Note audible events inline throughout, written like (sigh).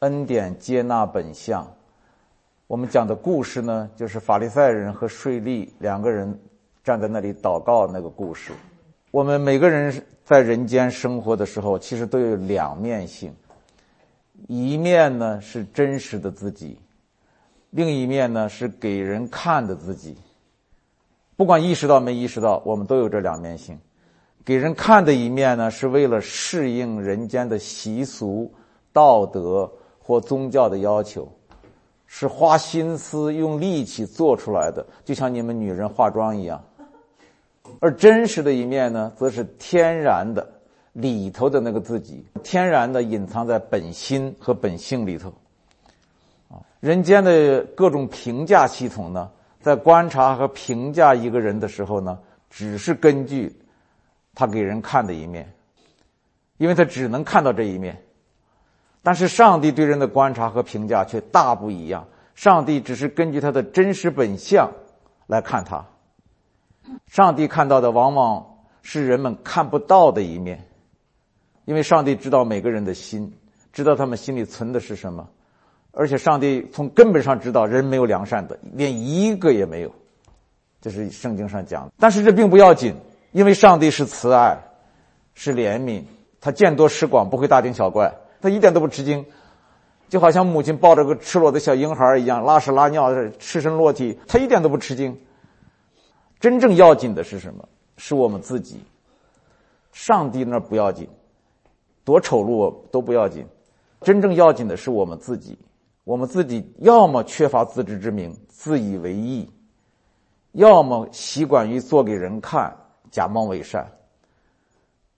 恩典接纳本相。我们讲的故事呢，就是法利赛人和税吏两个人站在那里祷告那个故事。我们每个人在人间生活的时候，其实都有两面性，一面呢是真实的自己，另一面呢是给人看的自己。不管意识到没意识到，我们都有这两面性。给人看的一面呢，是为了适应人间的习俗、道德或宗教的要求。是花心思、用力气做出来的，就像你们女人化妆一样。而真实的一面呢，则是天然的里头的那个自己，天然的隐藏在本心和本性里头。啊，人间的各种评价系统呢，在观察和评价一个人的时候呢，只是根据他给人看的一面，因为他只能看到这一面。但是上帝对人的观察和评价却大不一样。上帝只是根据他的真实本相来看他。上帝看到的往往是人们看不到的一面，因为上帝知道每个人的心，知道他们心里存的是什么，而且上帝从根本上知道人没有良善的，连一个也没有。这是圣经上讲的。但是这并不要紧，因为上帝是慈爱，是怜悯，他见多识广，不会大惊小怪。他一点都不吃惊，就好像母亲抱着个赤裸的小婴孩一样，拉屎拉尿赤身裸体，他一点都不吃惊。真正要紧的是什么？是我们自己。上帝那不要紧，多丑陋都不要紧。真正要紧的是我们自己。我们自己要么缺乏自知之明，自以为意；要么习惯于做给人看，假冒伪善。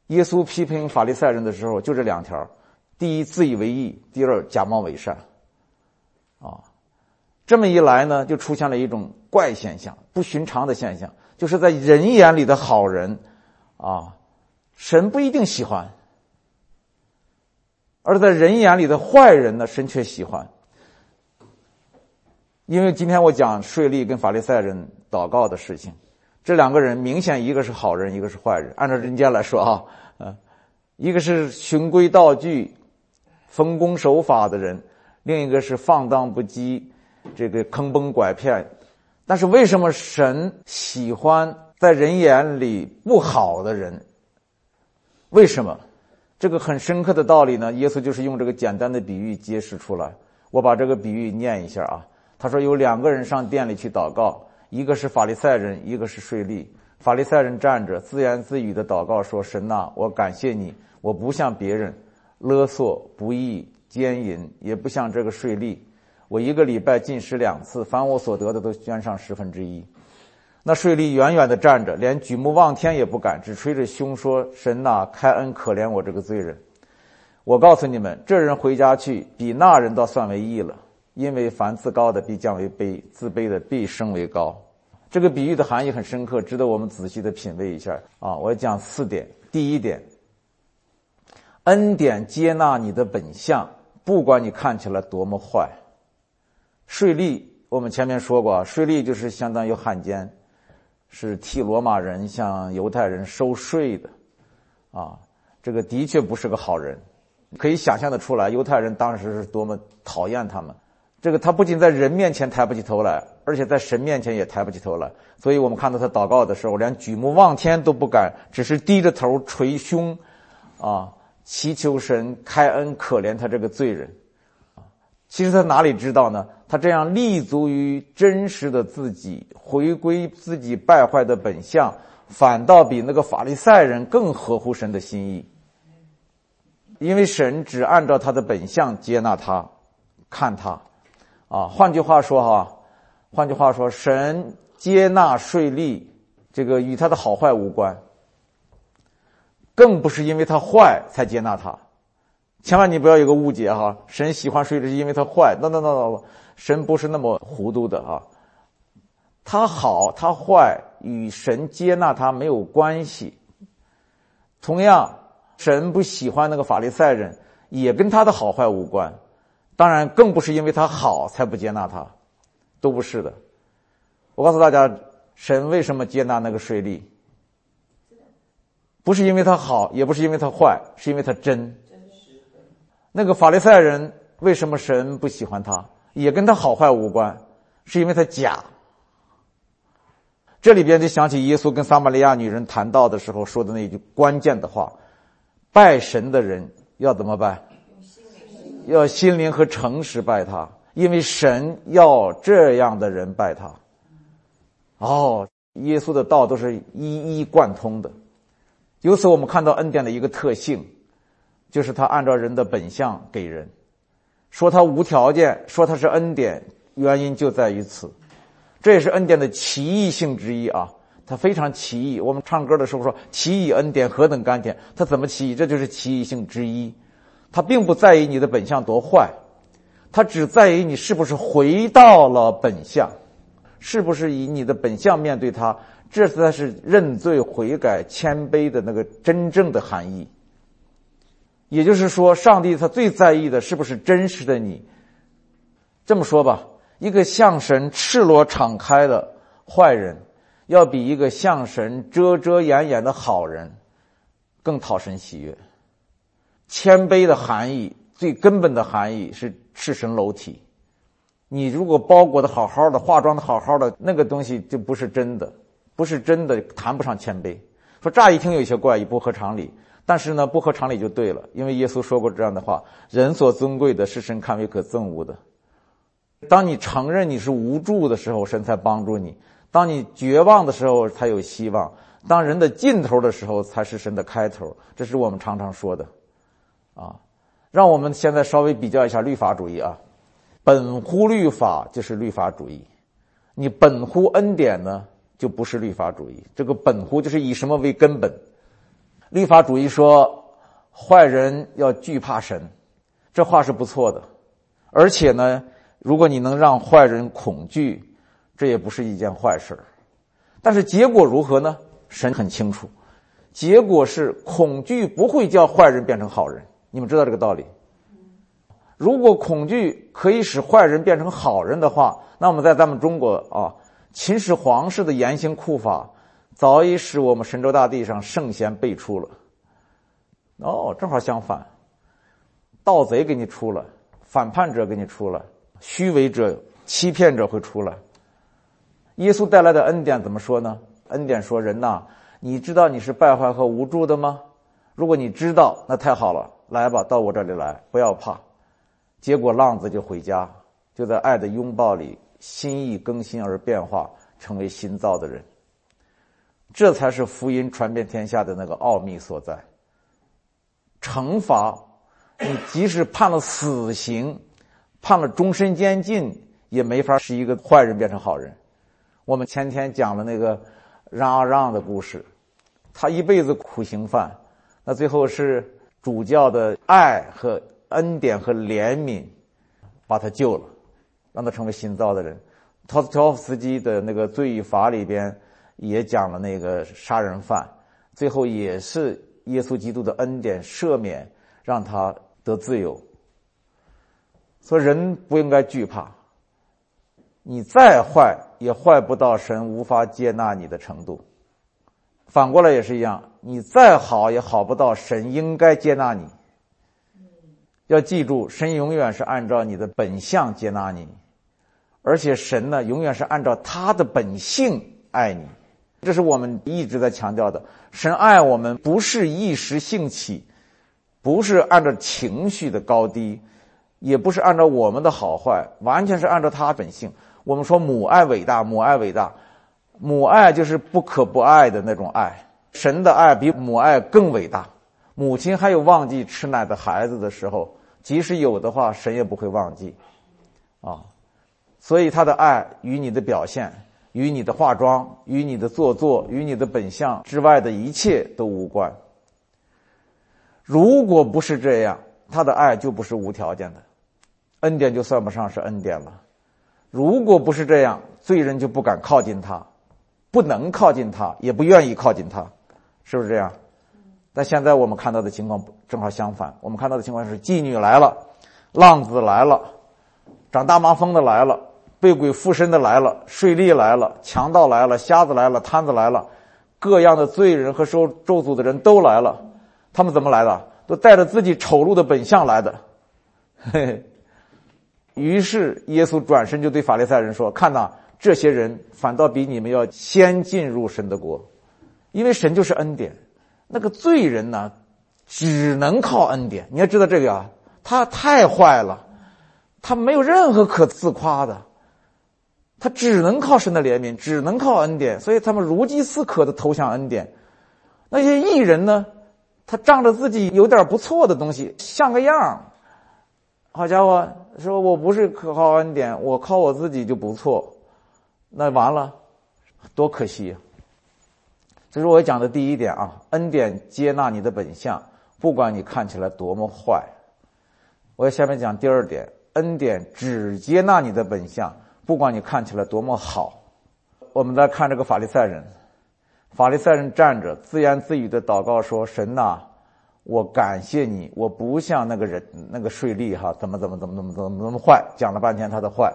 耶稣批评法利赛人的时候，就这两条。第一，自以为意；第二，假冒伪善。啊，这么一来呢，就出现了一种怪现象，不寻常的现象，就是在人眼里的好人，啊，神不一定喜欢；而在人眼里的坏人呢，神却喜欢。因为今天我讲税吏跟法利赛人祷告的事情，这两个人明显一个是好人，一个是坏人。按照人间来说啊，嗯，一个是循规蹈矩。奉公守法的人，另一个是放荡不羁，这个坑蒙拐骗。但是为什么神喜欢在人眼里不好的人？为什么？这个很深刻的道理呢？耶稣就是用这个简单的比喻揭示出来。我把这个比喻念一下啊。他说有两个人上店里去祷告，一个是法利赛人，一个是税吏。法利赛人站着自言自语的祷告说：“神呐，我感谢你，我不像别人。”勒索、不义、奸淫，也不像这个税吏。我一个礼拜进食两次，凡我所得的都捐上十分之一。那税吏远远的站着，连举目望天也不敢，只捶着胸说：“神呐，开恩可怜我这个罪人。”我告诉你们，这人回家去，比那人倒算为义了。因为凡自高的必降为卑，自卑的必升为高。这个比喻的含义很深刻，值得我们仔细的品味一下啊！我讲四点，第一点。恩典接纳你的本相，不管你看起来多么坏。税吏，我们前面说过，税吏就是相当于汉奸，是替罗马人向犹太人收税的，啊，这个的确不是个好人。可以想象的出来，犹太人当时是多么讨厌他们。这个他不仅在人面前抬不起头来，而且在神面前也抬不起头来。所以我们看到他祷告的时候，连举目望天都不敢，只是低着头捶胸，啊。祈求神开恩可怜他这个罪人，其实他哪里知道呢？他这样立足于真实的自己，回归自己败坏的本相，反倒比那个法利赛人更合乎神的心意。因为神只按照他的本相接纳他，看他，啊，换句话说哈，换句话说，神接纳税吏，这个与他的好坏无关。更不是因为他坏才接纳他，千万你不要有个误解哈！神喜欢税吏是因为他坏，那那那那，神不是那么糊涂的啊！他好他坏与神接纳他没有关系。同样，神不喜欢那个法利赛人，也跟他的好坏无关。当然，更不是因为他好才不接纳他，都不是的。我告诉大家，神为什么接纳那个税吏？不是因为他好，也不是因为他坏，是因为他真。那个法利赛人为什么神不喜欢他？也跟他好坏无关，是因为他假。这里边就想起耶稣跟撒玛利亚女人谈到的时候说的那句关键的话：拜神的人要怎么拜？要心灵和诚实拜他，因为神要这样的人拜他。哦，耶稣的道都是一一贯通的。由此我们看到恩典的一个特性，就是他按照人的本相给人。说他无条件，说他是恩典，原因就在于此。这也是恩典的奇异性之一啊！它非常奇异。我们唱歌的时候说“奇异恩典何等甘甜”，它怎么奇异？这就是奇异性之一。它并不在意你的本相多坏，它只在于你是不是回到了本相，是不是以你的本相面对他。这才是认罪悔改、谦卑的那个真正的含义。也就是说，上帝他最在意的是不是真实的你。这么说吧，一个向神赤裸敞开的坏人，要比一个向神遮遮掩掩的好人更讨神喜悦。谦卑的含义，最根本的含义是赤身裸体。你如果包裹的好好的，化妆的好好的，那个东西就不是真的，不是真的，谈不上谦卑。说乍一听有些怪异，不合常理。但是呢，不合常理就对了，因为耶稣说过这样的话：“人所尊贵的，是神看为可憎恶的。”当你承认你是无助的时候，神才帮助你；当你绝望的时候，才有希望；当人的尽头的时候，才是神的开头。这是我们常常说的。啊，让我们现在稍微比较一下律法主义啊，本乎律法就是律法主义，你本乎恩典呢，就不是律法主义。这个本乎就是以什么为根本？律法主义说，坏人要惧怕神，这话是不错的。而且呢，如果你能让坏人恐惧，这也不是一件坏事但是结果如何呢？神很清楚，结果是恐惧不会叫坏人变成好人。你们知道这个道理？如果恐惧可以使坏人变成好人的话，那么在咱们中国啊，秦始皇式的严刑酷法。早已使我们神州大地上圣贤辈出了。哦，正好相反，盗贼给你出了，反叛者给你出了，虚伪者、欺骗者会出来。耶稣带来的恩典怎么说呢？恩典说：“人呐，你知道你是败坏和无助的吗？如果你知道，那太好了，来吧，到我这里来，不要怕。”结果浪子就回家，就在爱的拥抱里，心意更新而变化，成为新造的人。这才是福音传遍天下的那个奥秘所在。惩罚，你即使判了死刑，判了终身监禁，也没法使一个坏人变成好人。我们前天讲了那个让阿让的故事，他一辈子苦行犯，那最后是主教的爱和恩典和怜悯把他救了，让他成为新造的人。托斯托夫斯基的那个罪与罚里边。也讲了那个杀人犯，最后也是耶稣基督的恩典赦免，让他得自由。说人不应该惧怕，你再坏也坏不到神无法接纳你的程度。反过来也是一样，你再好也好不到神应该接纳你。要记住，神永远是按照你的本相接纳你，而且神呢，永远是按照他的本性爱你。这是我们一直在强调的，神爱我们不是一时兴起，不是按照情绪的高低，也不是按照我们的好坏，完全是按照他本性。我们说母爱伟大，母爱伟大，母爱就是不可不爱的那种爱。神的爱比母爱更伟大。母亲还有忘记吃奶的孩子的时候，即使有的话，神也不会忘记，啊，所以他的爱与你的表现。与你的化妆、与你的做作、与你的本相之外的一切都无关。如果不是这样，他的爱就不是无条件的，恩典就算不上是恩典了。如果不是这样，罪人就不敢靠近他，不能靠近他，也不愿意靠近他，是不是这样？但现在我们看到的情况正好相反，我们看到的情况是妓女来了，浪子来了，长大麻风的来了。被鬼附身的来了，税吏来了，强盗来了，瞎子来了，瘫子来了，各样的罪人和受咒诅的人都来了。他们怎么来的？都带着自己丑陋的本相来的。嘿嘿，于是耶稣转身就对法利赛人说：“看呐，这些人反倒比你们要先进入神的国，因为神就是恩典。那个罪人呢，只能靠恩典。你要知道这个啊，他太坏了，他没有任何可自夸的，他只能靠神的怜悯，只能靠恩典，所以他们如饥似渴的投向恩典。那些艺人呢，他仗着自己有点不错的东西，像个样。”好家伙，说我不是靠恩典，我靠我自己就不错，那完了，多可惜！这是我讲的第一点啊，恩典接纳你的本相，不管你看起来多么坏。我下面讲第二点，恩典只接纳你的本相，不管你看起来多么好。我们来看这个法利赛人，法利赛人站着自言自语的祷告说：“神呐。”我感谢你，我不像那个人那个税吏哈，怎么怎么怎么怎么怎么怎么坏，讲了半天他的坏，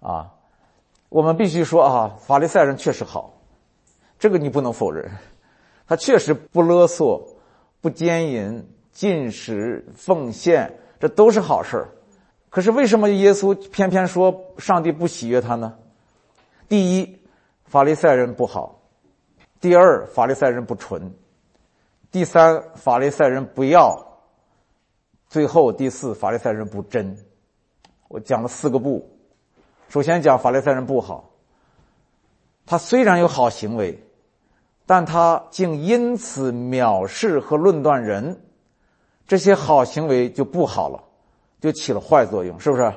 啊，我们必须说啊，法利赛人确实好，这个你不能否认，他确实不勒索，不奸淫，进食奉献，这都是好事儿可是为什么耶稣偏偏说上帝不喜悦他呢？第一，法利赛人不好；第二，法利赛人不纯。第三，法利赛人不要；最后第四，法利赛人不真。我讲了四个不。首先讲法利赛人不好，他虽然有好行为，但他竟因此藐视和论断人，这些好行为就不好了，就起了坏作用，是不是？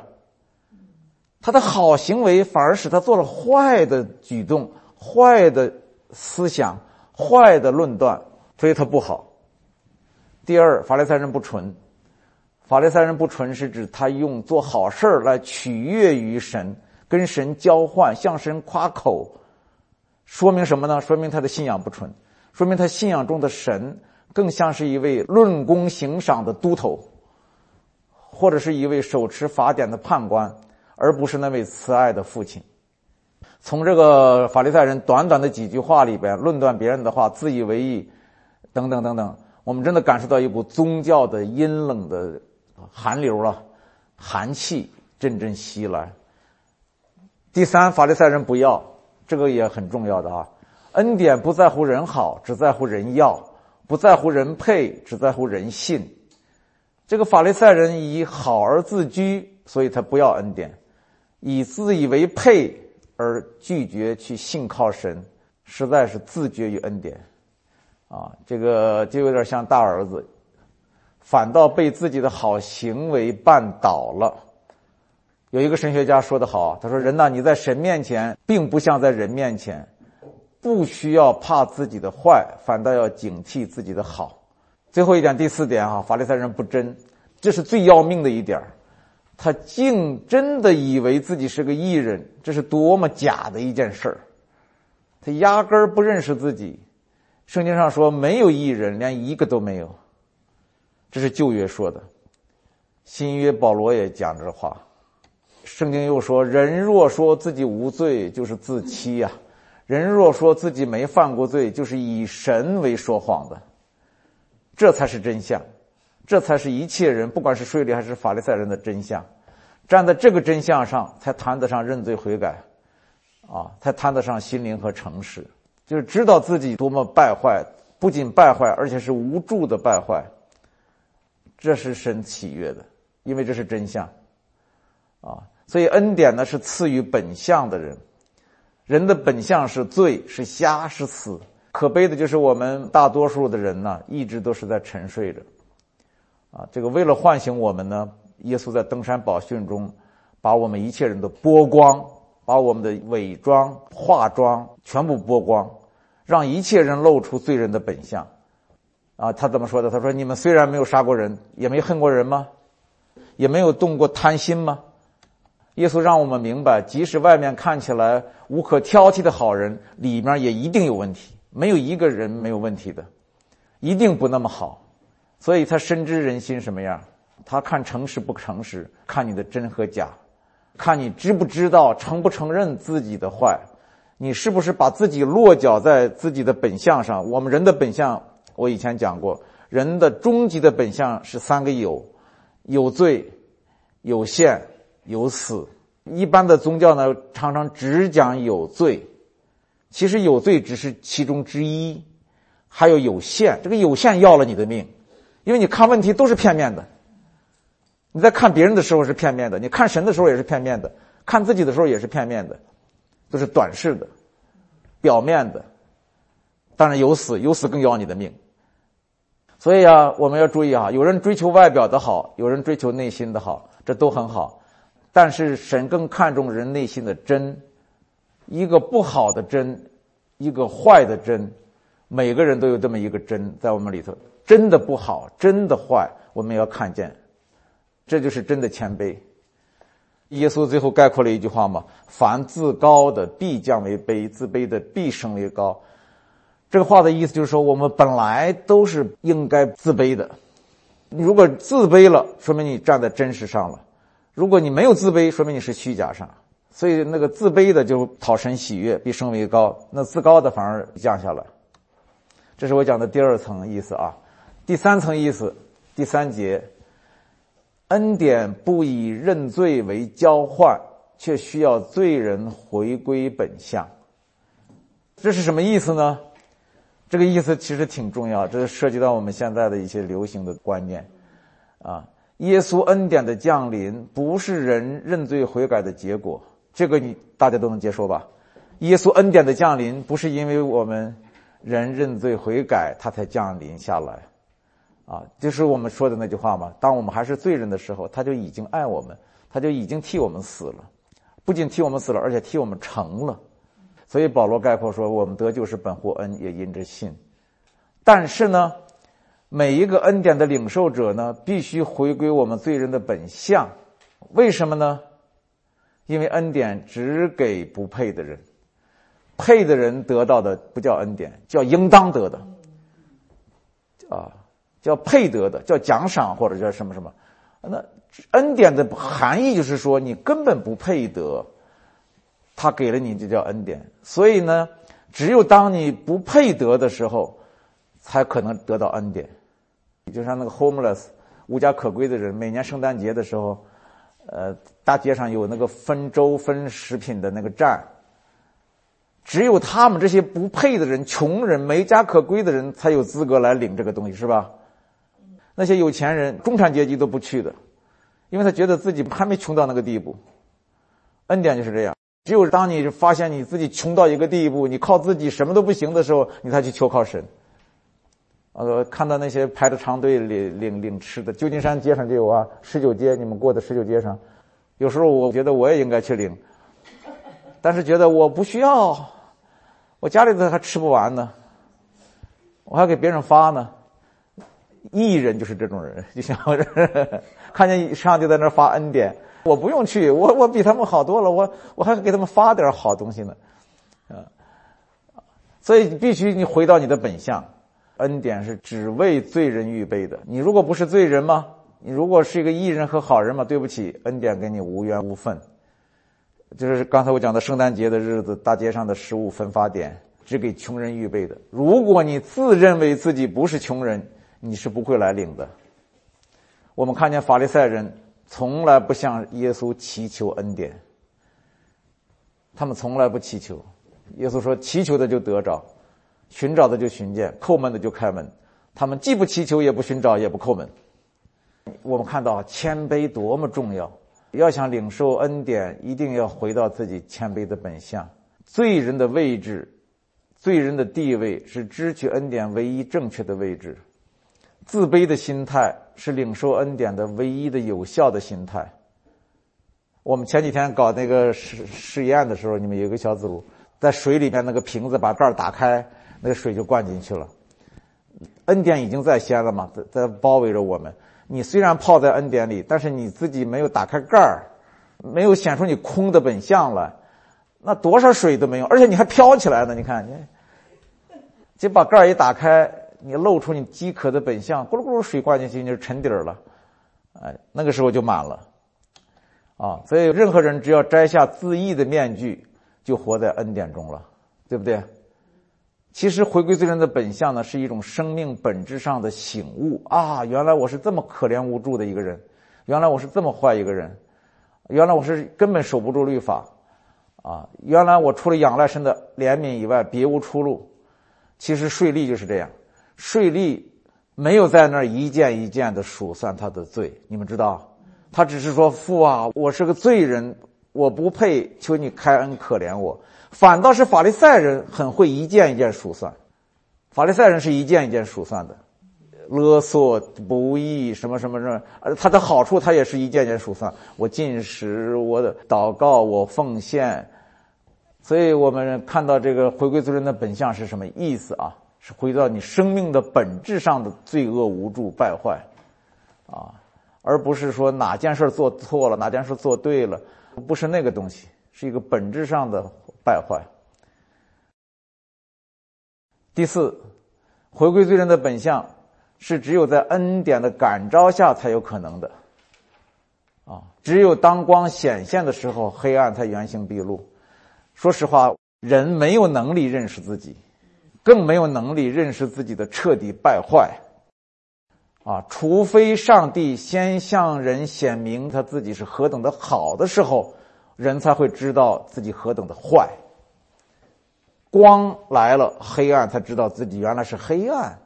他的好行为反而使他做了坏的举动、坏的思想、坏的论断。所以他不好。第二，法利赛人不纯。法利赛人不纯是指他用做好事儿来取悦于神，跟神交换，向神夸口，说明什么呢？说明他的信仰不纯，说明他信仰中的神更像是一位论功行赏的都头，或者是一位手持法典的判官，而不是那位慈爱的父亲。从这个法利赛人短短的几句话里边论断别人的话，自以为意。等等等等，我们真的感受到一股宗教的阴冷的寒流啊，寒气阵阵袭来。第三，法利赛人不要，这个也很重要的啊。恩典不在乎人好，只在乎人要；不在乎人配，只在乎人信。这个法利赛人以好而自居，所以他不要恩典；以自以为配而拒绝去信靠神，实在是自绝于恩典。啊，这个就有点像大儿子，反倒被自己的好行为绊倒了。有一个神学家说得好，他说：“人呐，你在神面前，并不像在人面前，不需要怕自己的坏，反倒要警惕自己的好。”最后一点，第四点啊，法利赛人不真，这是最要命的一点他竟真的以为自己是个艺人，这是多么假的一件事儿！他压根儿不认识自己。圣经上说没有异人，连一个都没有。这是旧约说的，新约保罗也讲这话。圣经又说，人若说自己无罪，就是自欺呀；人若说自己没犯过罪，就是以神为说谎的。这才是真相，这才是一切人，不管是税吏还是法利赛人的真相。站在这个真相上，才谈得上认罪悔改，啊，才谈得上心灵和诚实。就是知道自己多么败坏，不仅败坏，而且是无助的败坏。这是神喜悦的，因为这是真相，啊，所以恩典呢是赐予本相的人。人的本相是罪，是瞎，是死。可悲的就是我们大多数的人呢，一直都是在沉睡着。啊，这个为了唤醒我们呢，耶稣在登山宝训中，把我们一切人都剥光，把我们的伪装、化妆全部剥光。让一切人露出罪人的本相，啊，他怎么说的？他说：“你们虽然没有杀过人，也没恨过人吗？也没有动过贪心吗？”耶稣让我们明白，即使外面看起来无可挑剔的好人，里面也一定有问题，没有一个人没有问题的，一定不那么好。所以他深知人心什么样，他看诚实不诚实，看你的真和假，看你知不知道，承不承认自己的坏。你是不是把自己落脚在自己的本相上？我们人的本相，我以前讲过，人的终极的本相是三个有：有罪、有限、有死。一般的宗教呢，常常只讲有罪，其实有罪只是其中之一，还有有限。这个有限要了你的命，因为你看问题都是片面的。你在看别人的时候是片面的，你看神的时候也是片面的，看自己的时候也是片面的，都是短视的、表面的。当然有死，有死更要你的命。所以啊，我们要注意啊，有人追求外表的好，有人追求内心的好，这都很好。但是神更看重人内心的真，一个不好的真，一个坏的真，每个人都有这么一个真在我们里头。真的不好，真的坏，我们要看见，这就是真的谦卑。耶稣最后概括了一句话嘛：“凡自高的必降为卑，自卑的必升为高。”这个话的意思就是说，我们本来都是应该自卑的。如果自卑了，说明你站在真实上了；如果你没有自卑，说明你是虚假上。所以，那个自卑的就讨神喜悦，必升为高；那自高的反而降下来。这是我讲的第二层意思啊。第三层意思，第三节，恩典不以认罪为交换，却需要罪人回归本相。这是什么意思呢？这个意思其实挺重要，这涉及到我们现在的一些流行的观念，啊，耶稣恩典的降临不是人认罪悔改的结果，这个你大家都能接受吧？耶稣恩典的降临不是因为我们人认罪悔改，他才降临下来，啊，就是我们说的那句话嘛，当我们还是罪人的时候，他就已经爱我们，他就已经替我们死了，不仅替我们死了，而且替我们成了。所以保罗概括说：“我们得救是本乎恩，也因着信。但是呢，每一个恩典的领受者呢，必须回归我们罪人的本相。为什么呢？因为恩典只给不配的人，配的人得到的不叫恩典，叫应当得的。啊，叫配得的，叫奖赏或者叫什么什么。那恩典的含义就是说，你根本不配得。”他给了你，就叫恩典。所以呢，只有当你不配得的时候，才可能得到恩典。就像那个 homeless 无家可归的人，每年圣诞节的时候，呃，大街上有那个分粥分食品的那个站。只有他们这些不配的人、穷人、没家可归的人，才有资格来领这个东西，是吧？那些有钱人、中产阶级都不去的，因为他觉得自己还没穷到那个地步。恩典就是这样。只有当你发现你自己穷到一个地步，你靠自己什么都不行的时候，你才去求靠神。呃，看到那些排着长队领领领吃的，旧金山街上就有啊，十九街你们过的十九街上，有时候我觉得我也应该去领，但是觉得我不需要，我家里头还吃不完呢，我还给别人发呢。艺人就是这种人，就像 (laughs) 看见上帝在那发恩典。我不用去，我我比他们好多了，我我还给他们发点好东西呢，啊，所以必须你回到你的本相，恩典是只为罪人预备的。你如果不是罪人吗？你如果是一个义人和好人嘛？对不起，恩典跟你无缘无分。就是刚才我讲的圣诞节的日子，大街上的食物分发点只给穷人预备的。如果你自认为自己不是穷人，你是不会来领的。我们看见法利赛人。从来不向耶稣祈求恩典，他们从来不祈求。耶稣说：“祈求的就得着，寻找的就寻见，叩门的就开门。”他们既不祈求，也不寻找，也不叩门。我们看到谦卑多么重要！要想领受恩典，一定要回到自己谦卑的本相。罪人的位置，罪人的地位是支取恩典唯一正确的位置。自卑的心态是领受恩典的唯一的有效的心态。我们前几天搞那个试试验的时候，你们有个小组在水里面那个瓶子把盖儿打开，那个水就灌进去了。恩典已经在先了嘛，在在包围着我们。你虽然泡在恩典里，但是你自己没有打开盖儿，没有显出你空的本相来，那多少水都没有，而且你还飘起来呢。你看，你就把盖儿一打开。你露出你饥渴的本相，咕噜咕噜水灌进去，你就沉底儿了，哎，那个时候就满了，啊，所以任何人只要摘下自义的面具，就活在恩典中了，对不对？其实回归罪人的本相呢，是一种生命本质上的醒悟。啊！原来我是这么可怜无助的一个人，原来我是这么坏一个人，原来我是根本守不住律法，啊，原来我除了仰赖神的怜悯以外，别无出路。其实税吏就是这样，税吏没有在那儿一件一件的数算他的罪，你们知道，他只是说父啊，我是个罪人，我不配，求你开恩可怜我。反倒是法利赛人很会一件一件数算，法利赛人是一件一件数算的。勒索不义什么什么什么，呃，他的好处他也是一件件数算。我进食，我的祷告，我奉献，所以我们看到这个回归罪人的本相是什么意思啊？是回到你生命的本质上的罪恶无助败坏，啊，而不是说哪件事做错了，哪件事做对了，不是那个东西，是一个本质上的败坏。第四，回归罪人的本相。是只有在恩典的感召下才有可能的，啊，只有当光显现的时候，黑暗才原形毕露。说实话，人没有能力认识自己，更没有能力认识自己的彻底败坏，啊，除非上帝先向人显明他自己是何等的好的时候，人才会知道自己何等的坏。光来了，黑暗才知道自己原来是黑暗。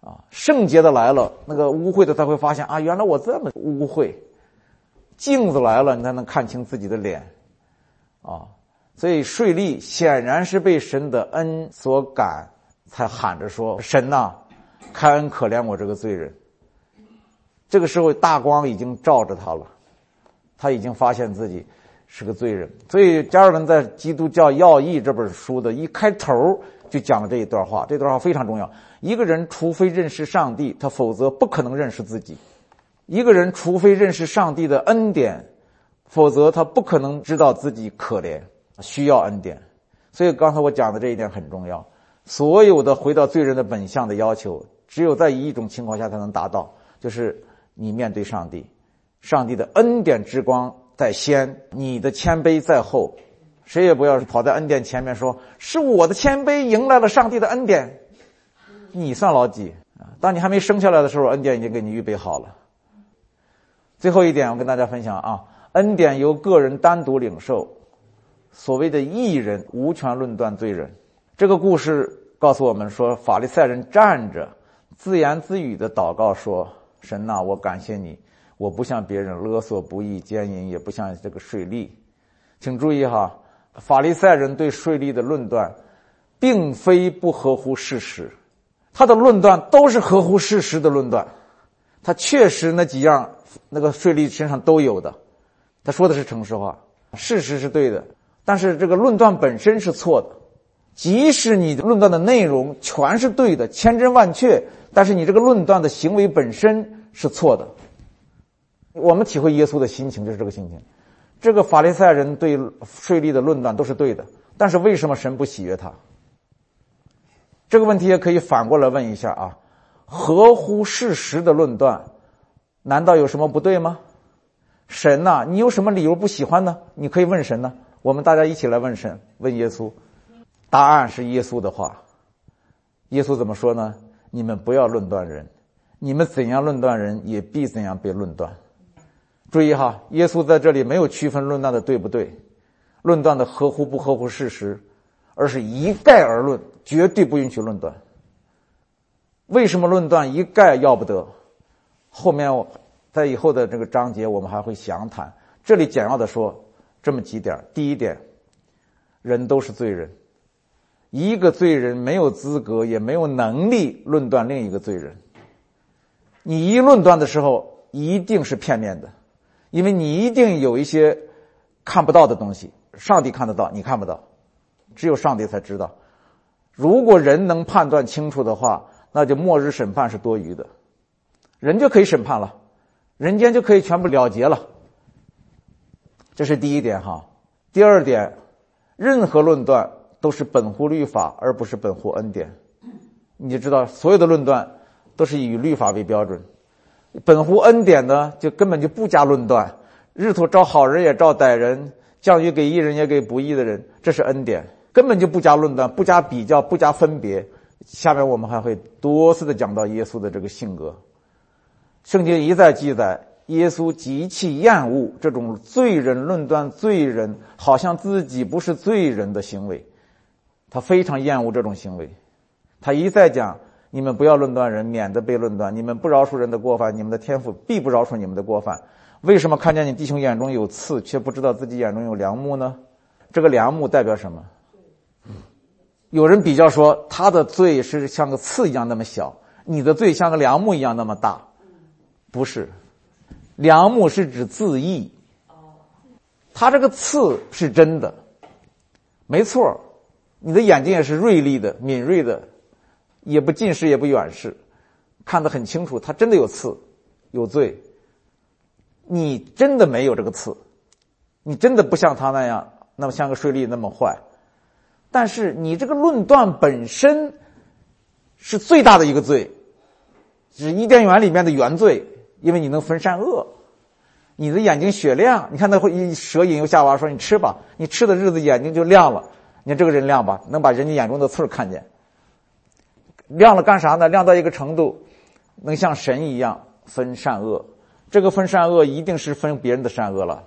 啊，圣洁的来了，那个污秽的才会发现啊，原来我这么污秽。镜子来了，你才能看清自己的脸，啊，所以税吏显然是被神的恩所感，才喊着说：“神呐，开恩可怜我这个罪人。”这个时候大光已经照着他了，他已经发现自己是个罪人。所以加尔文在《基督教要义》这本书的一开头就讲了这一段话，这段话非常重要。一个人除非认识上帝，他否则不可能认识自己；一个人除非认识上帝的恩典，否则他不可能知道自己可怜，需要恩典。所以刚才我讲的这一点很重要。所有的回到罪人的本相的要求，只有在一种情况下才能达到，就是你面对上帝，上帝的恩典之光在先，你的谦卑在后。谁也不要跑在恩典前面说是我的谦卑迎来了上帝的恩典。你算老几？当你还没生下来的时候，恩典已经给你预备好了。最后一点，我跟大家分享啊，恩典由个人单独领受。所谓的义人无权论断罪人。这个故事告诉我们说，法利赛人站着自言自语的祷告说：“神呐，我感谢你，我不像别人勒索不义奸淫，也不像这个税吏。”请注意哈，法利赛人对税吏的论断，并非不合乎事实。他的论断都是合乎事实的论断，他确实那几样那个税吏身上都有的，他说的是诚实话，事实是对的，但是这个论断本身是错的，即使你论断的内容全是对的，千真万确，但是你这个论断的行为本身是错的。我们体会耶稣的心情就是这个心情，这个法利赛人对税吏的论断都是对的，但是为什么神不喜悦他？这个问题也可以反过来问一下啊，合乎事实的论断，难道有什么不对吗？神呐，你有什么理由不喜欢呢？你可以问神呢。我们大家一起来问神，问耶稣。答案是耶稣的话。耶稣怎么说呢？你们不要论断人，你们怎样论断人，也必怎样被论断。注意哈，耶稣在这里没有区分论断的对不对，论断的合乎不合乎事实。而是一概而论，绝对不允许论断。为什么论断一概要不得？后面在以后的这个章节，我们还会详谈。这里简要的说这么几点：第一点，人都是罪人，一个罪人没有资格，也没有能力论断另一个罪人。你一论断的时候，一定是片面的，因为你一定有一些看不到的东西，上帝看得到，你看不到。只有上帝才知道。如果人能判断清楚的话，那就末日审判是多余的，人就可以审判了，人间就可以全部了结了。这是第一点哈。第二点，任何论断都是本乎律法，而不是本乎恩典。你就知道，所有的论断都是以律法为标准，本乎恩典呢，就根本就不加论断。日头照好人也照歹人，降雨给义人也给不义的人，这是恩典。根本就不加论断，不加比较，不加分别。下面我们还会多次的讲到耶稣的这个性格。圣经一再记载，耶稣极其厌恶这种罪人论断罪人，好像自己不是罪人的行为，他非常厌恶这种行为。他一再讲：你们不要论断人，免得被论断；你们不饶恕人的过犯，你们的天赋必不饶恕你们的过犯。为什么看见你弟兄眼中有刺，却不知道自己眼中有梁木呢？这个梁木代表什么？有人比较说，他的罪是像个刺一样那么小，你的罪像个梁木一样那么大，不是。梁木是指自义，他这个刺是真的，没错。你的眼睛也是锐利的、敏锐的，也不近视也不远视，看得很清楚。他真的有刺，有罪。你真的没有这个刺，你真的不像他那样，那么像个税吏那么坏。但是你这个论断本身是最大的一个罪，是伊甸园里面的原罪，因为你能分善恶，你的眼睛雪亮。你看那会蛇引诱夏娃说：“你吃吧，你吃的日子眼睛就亮了。你这个人亮吧，能把人家眼中的刺看见。亮了干啥呢？亮到一个程度，能像神一样分善恶。这个分善恶一定是分别人的善恶了，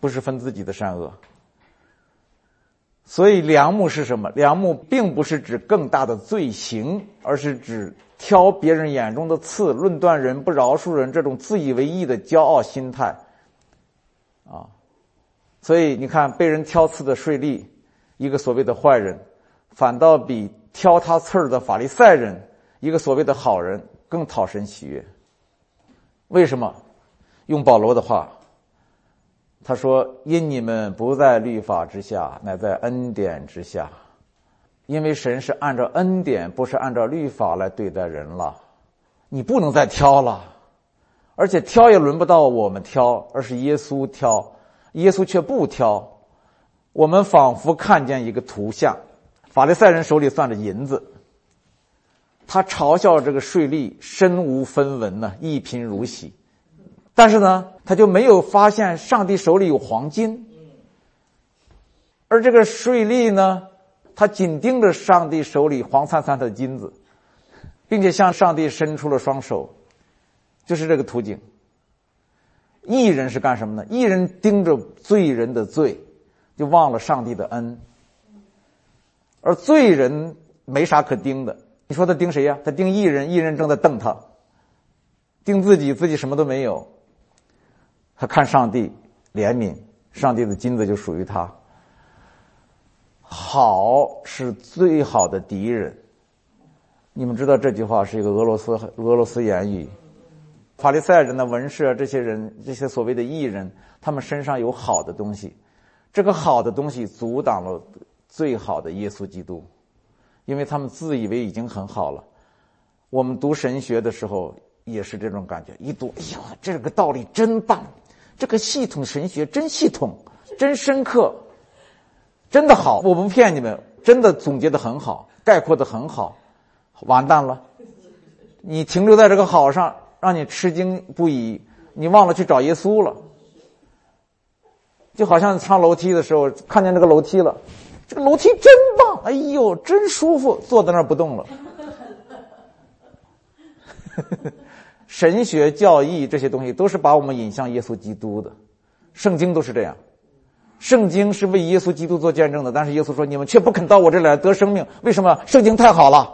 不是分自己的善恶。”所以，良木是什么？良木并不是指更大的罪行，而是指挑别人眼中的刺，论断人、不饶恕人这种自以为意的骄傲心态。啊，所以你看，被人挑刺的税吏，一个所谓的坏人，反倒比挑他刺儿的法利赛人，一个所谓的好人，更讨神喜悦。为什么？用保罗的话。他说：“因你们不在律法之下，乃在恩典之下。因为神是按照恩典，不是按照律法来对待人了。你不能再挑了，而且挑也轮不到我们挑，而是耶稣挑。耶稣却不挑。我们仿佛看见一个图像：法利赛人手里攥着银子，他嘲笑这个税吏身无分文呢，一贫如洗。”但是呢，他就没有发现上帝手里有黄金，而这个税吏呢，他紧盯着上帝手里黄灿灿的金子，并且向上帝伸出了双手，就是这个图景。艺人是干什么呢？艺人盯着罪人的罪，就忘了上帝的恩，而罪人没啥可盯的。你说他盯谁呀？他盯艺人，艺人正在瞪他，盯自己，自己什么都没有。他看上帝怜悯，上帝的金子就属于他。好是最好的敌人。你们知道这句话是一个俄罗斯俄罗斯言语。法利赛人的文士啊，这些人，这些所谓的艺人，他们身上有好的东西，这个好的东西阻挡了最好的耶稣基督，因为他们自以为已经很好了。我们读神学的时候也是这种感觉，一读，哎呀，这个道理真棒。这个系统神学真系统，真深刻，真的好。我不骗你们，真的总结的很好，概括的很好。完蛋了，你停留在这个好上，让你吃惊不已，你忘了去找耶稣了。就好像上楼梯的时候，看见这个楼梯了，这个楼梯真棒，哎呦，真舒服，坐在那儿不动了。(laughs) 神学教义这些东西都是把我们引向耶稣基督的，圣经都是这样，圣经是为耶稣基督做见证的。但是耶稣说：“你们却不肯到我这里来得生命，为什么？圣经太好了，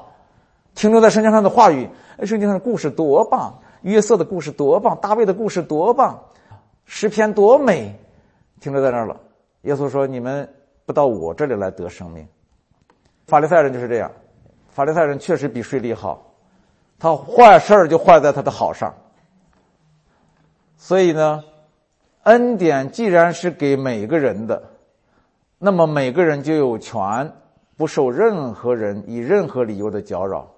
停留在圣经上的话语，圣经上的故事多棒，约瑟的故事多棒，大卫的故事多棒，诗篇多美，停留在那儿了。”耶稣说：“你们不到我这里来得生命。”法利赛人就是这样，法利赛人确实比税吏好。他坏事儿就坏在他的好上，所以呢，恩典既然是给每个人的，那么每个人就有权不受任何人以任何理由的搅扰，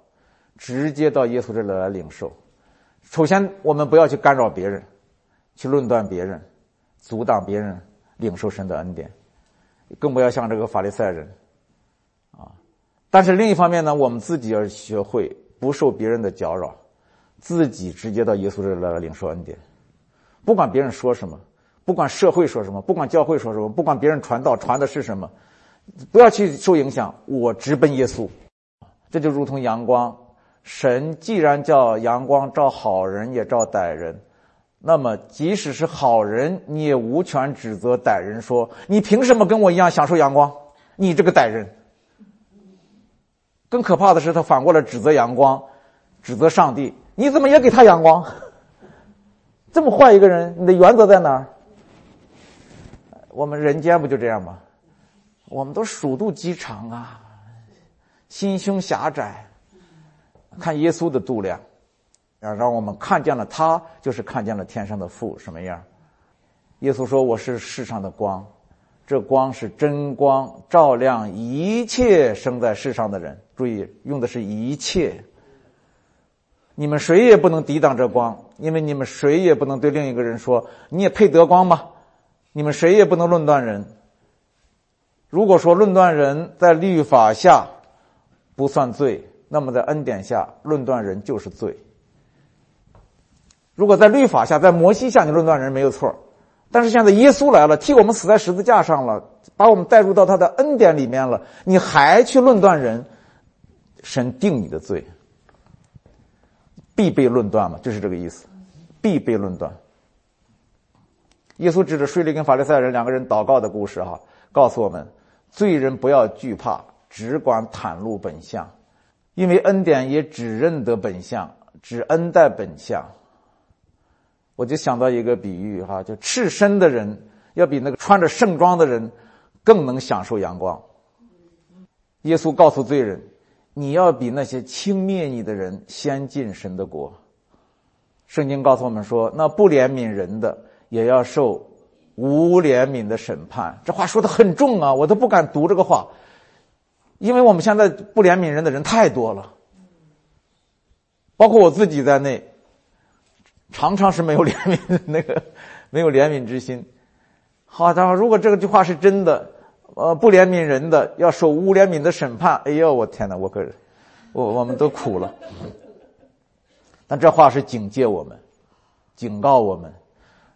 直接到耶稣这里来领受。首先，我们不要去干扰别人，去论断别人，阻挡别人领受神的恩典，更不要像这个法利赛人，啊！但是另一方面呢，我们自己要学会。不受别人的搅扰，自己直接到耶稣这里来领受恩典。不管别人说什么，不管社会说什么，不管教会说什么，不管别人传道传的是什么，不要去受影响。我直奔耶稣，这就如同阳光。神既然叫阳光照好人也照歹人，那么即使是好人，你也无权指责歹人说：“你凭什么跟我一样享受阳光？你这个歹人！”更可怕的是，他反过来指责阳光，指责上帝：“你怎么也给他阳光？这么坏一个人，你的原则在哪儿？”我们人间不就这样吗？我们都鼠肚鸡肠啊，心胸狭窄。看耶稣的度量。啊让我们看见了他，就是看见了天上的父什么样。耶稣说：“我是世上的光，这光是真光，照亮一切生在世上的人。注意，用的是一切。你们谁也不能抵挡这光，因为你们谁也不能对另一个人说你也配得光吗？你们谁也不能论断人。如果说论断人在律法下不算罪，那么在恩典下论断人就是罪。”如果在律法下，在摩西下你论断人没有错，但是现在耶稣来了，替我们死在十字架上了，把我们带入到他的恩典里面了，你还去论断人，神定你的罪，必被论断嘛，就是这个意思，必被论断。耶稣指着税吏跟法利赛人两个人祷告的故事哈，告诉我们，罪人不要惧怕，只管袒露本相，因为恩典也只认得本相，只恩待本相。我就想到一个比喻哈，就赤身的人要比那个穿着盛装的人更能享受阳光。耶稣告诉罪人：“你要比那些轻蔑你的人先进神的国。”圣经告诉我们说：“那不怜悯人的也要受无怜悯的审判。”这话说的很重啊，我都不敢读这个话，因为我们现在不怜悯人的人太多了，包括我自己在内。常常是没有怜悯那个，没有怜悯之心。好的，如果这个句话是真的，呃，不怜悯人的要受无怜悯的审判。哎呦，我天哪，我可，我我们都苦了。但这话是警戒我们，警告我们，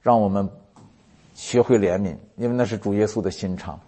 让我们学会怜悯，因为那是主耶稣的心肠。